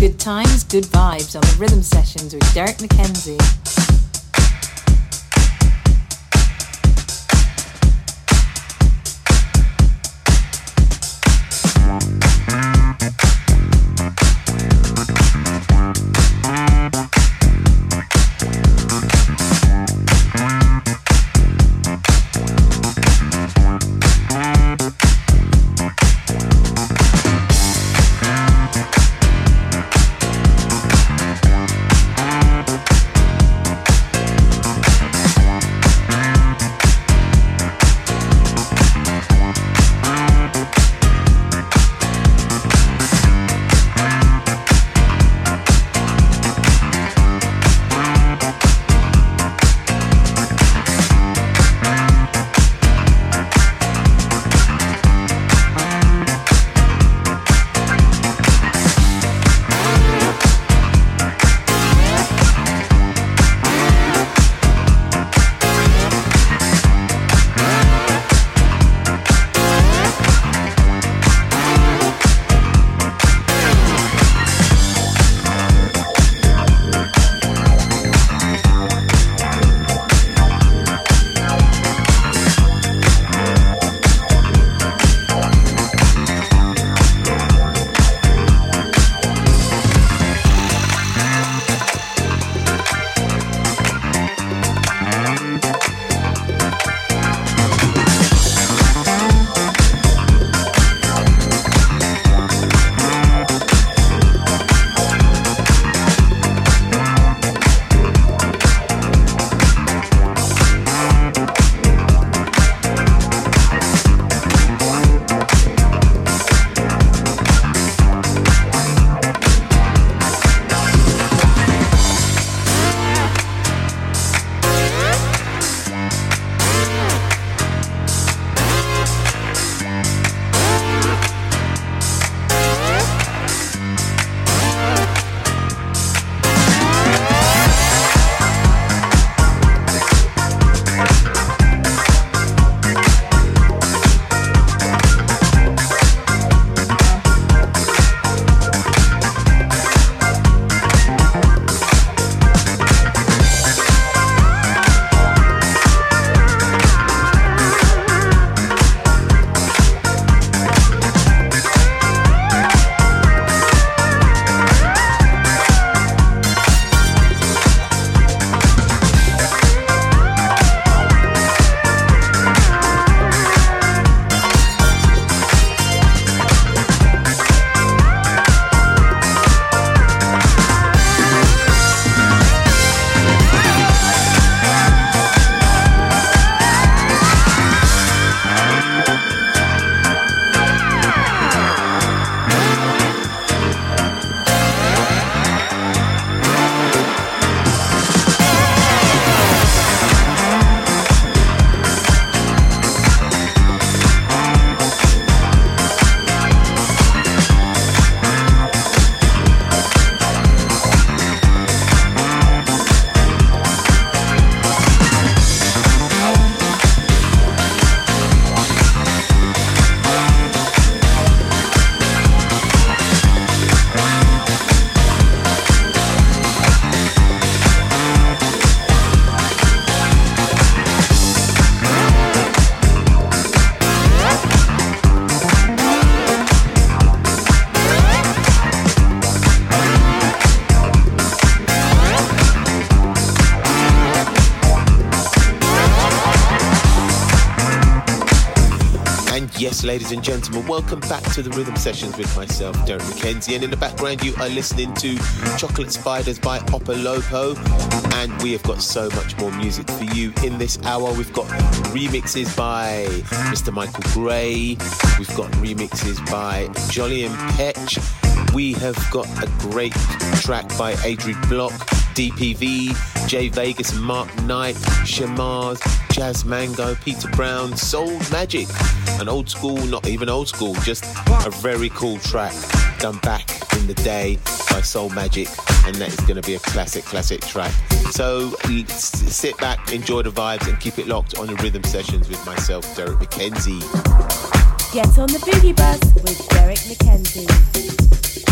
Good times, good vibes on the rhythm sessions with Derek McKenzie. Ladies and gentlemen. Welcome back to the Rhythm Sessions with myself, Derek McKenzie. And in the background, you are listening to Chocolate Spiders by Opolopo. And we have got so much more music for you in this hour. We've got remixes by Mr. Michael Gray, we've got remixes by Jolly and Petch. We have got a great track by Adrian Block, DPV, Jay Vegas, Mark Knight, Shamars, Jazz Mango, Peter Brown, Soul Magic an old school, not even old school, just a very cool track done back in the day by Soul Magic, and that is going to be a classic, classic track. So sit back, enjoy the vibes, and keep it locked on the rhythm sessions with myself, Derek McKenzie. Get on the boogie bus with Derek McKenzie.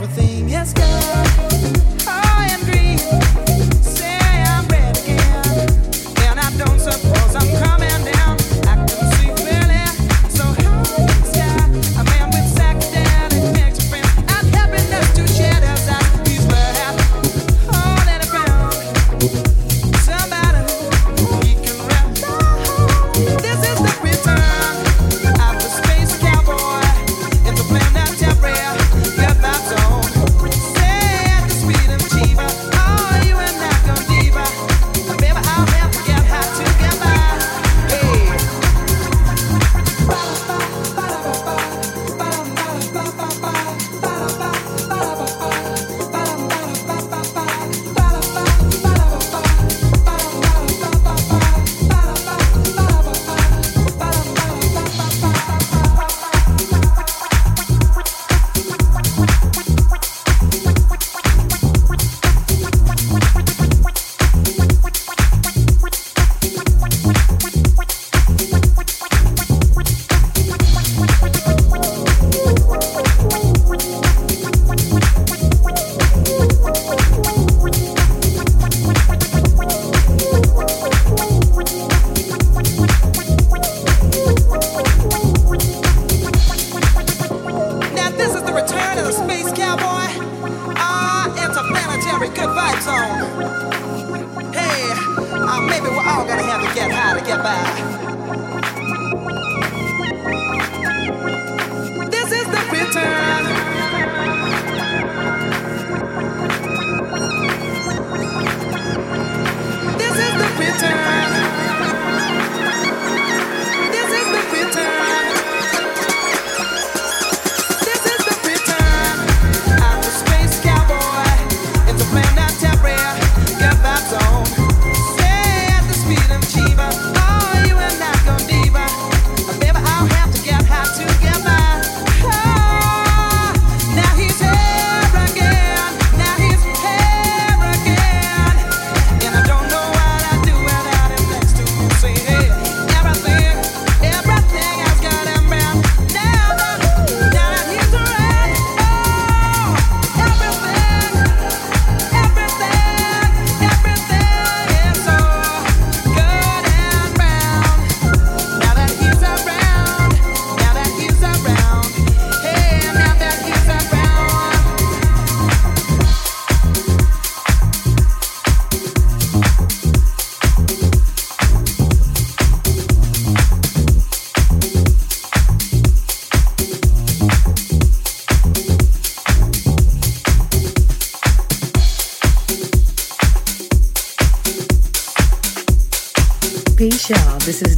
This is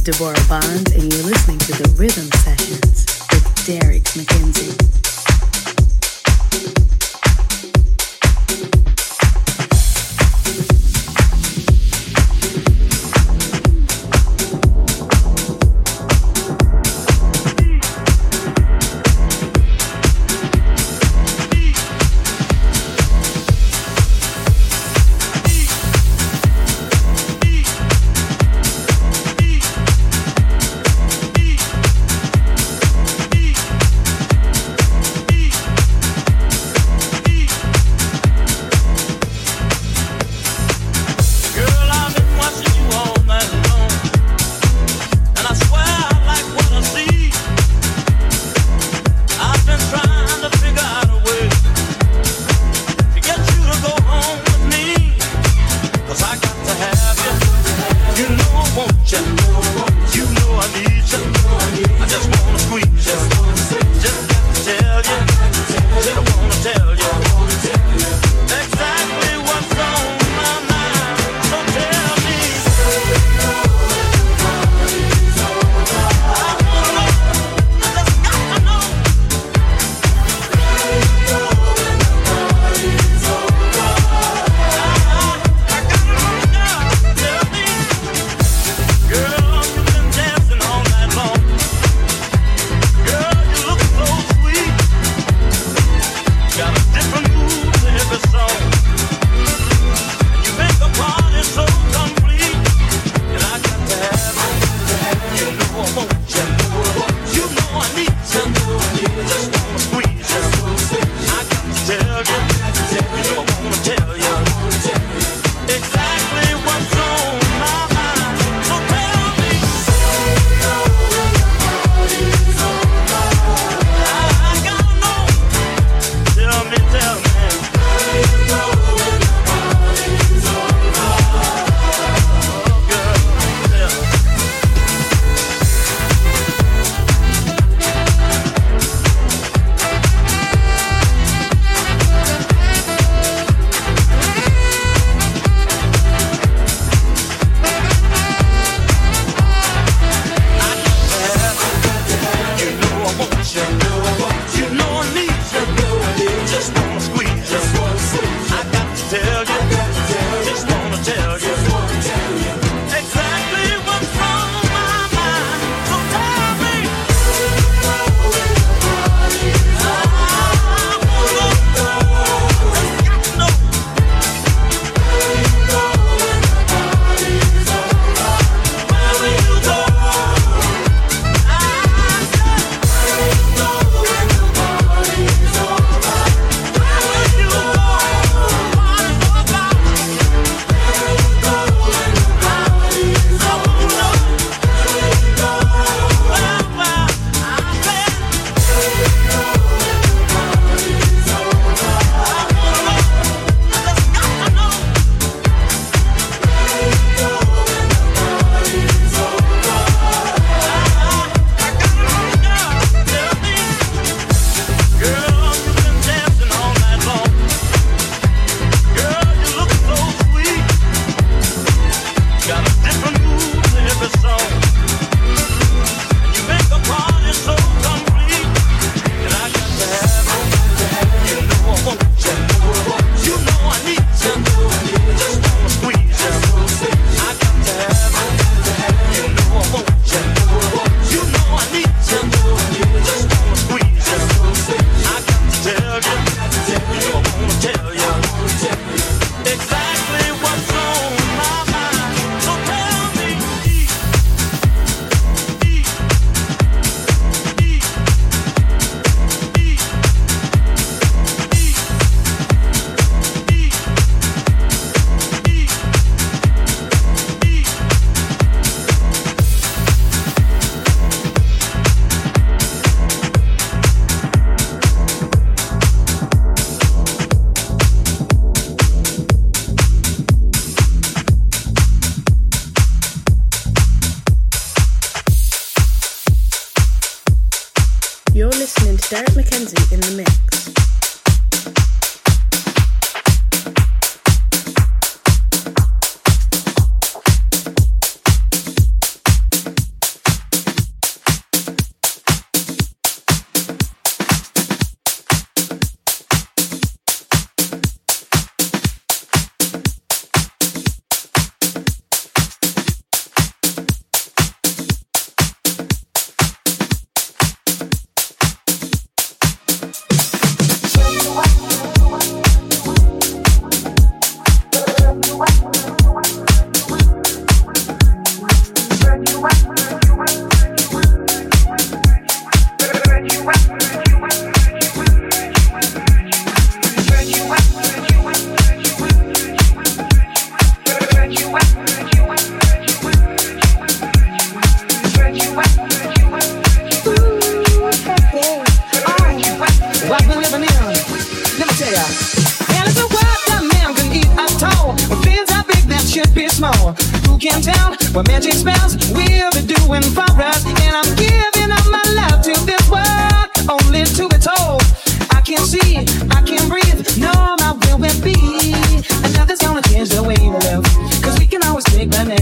Deborah Bond,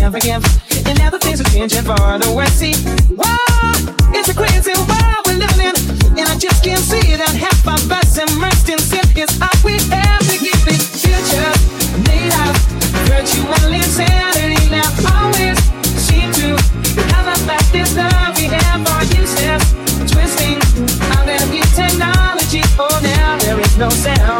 never give. And now the things are changing for the worse. See, why it's a crazy world we're living in, and I just can't see that half of us immersed in sin is all we have to give. Future made of virtual insanity now always seem to cover back this love we have for useless twisting of that new technology. Oh, now there is no sound.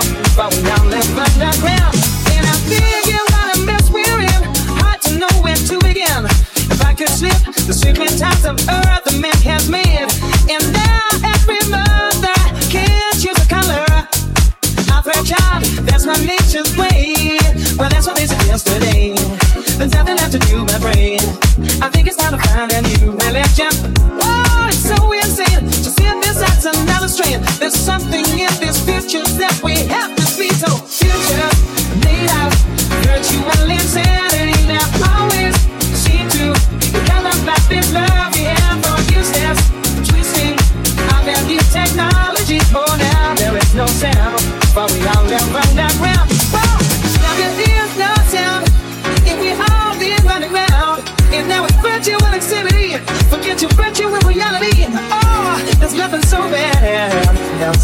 The secret times of earth, the man has made.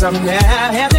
something. Yeah, yeah.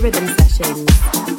Rhythm Sessions.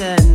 Rhythm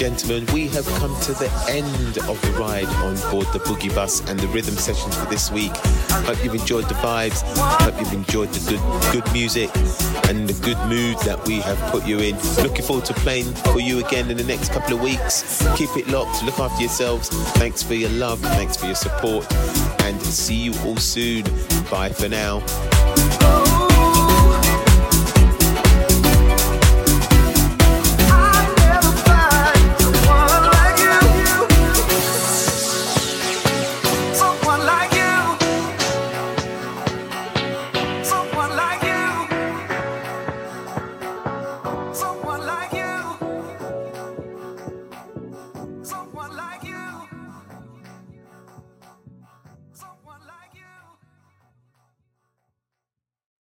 gentlemen, we have come to the end of the ride on board the Boogie Bus and the rhythm sessions for this week. Hope you've enjoyed the vibes. Hope you've enjoyed the good, good music and the good mood that we have put you in. Looking forward to playing for you again in the next couple of weeks. Keep it locked. Look after yourselves. Thanks for your love. Thanks for your support. And see you all soon. Bye for now.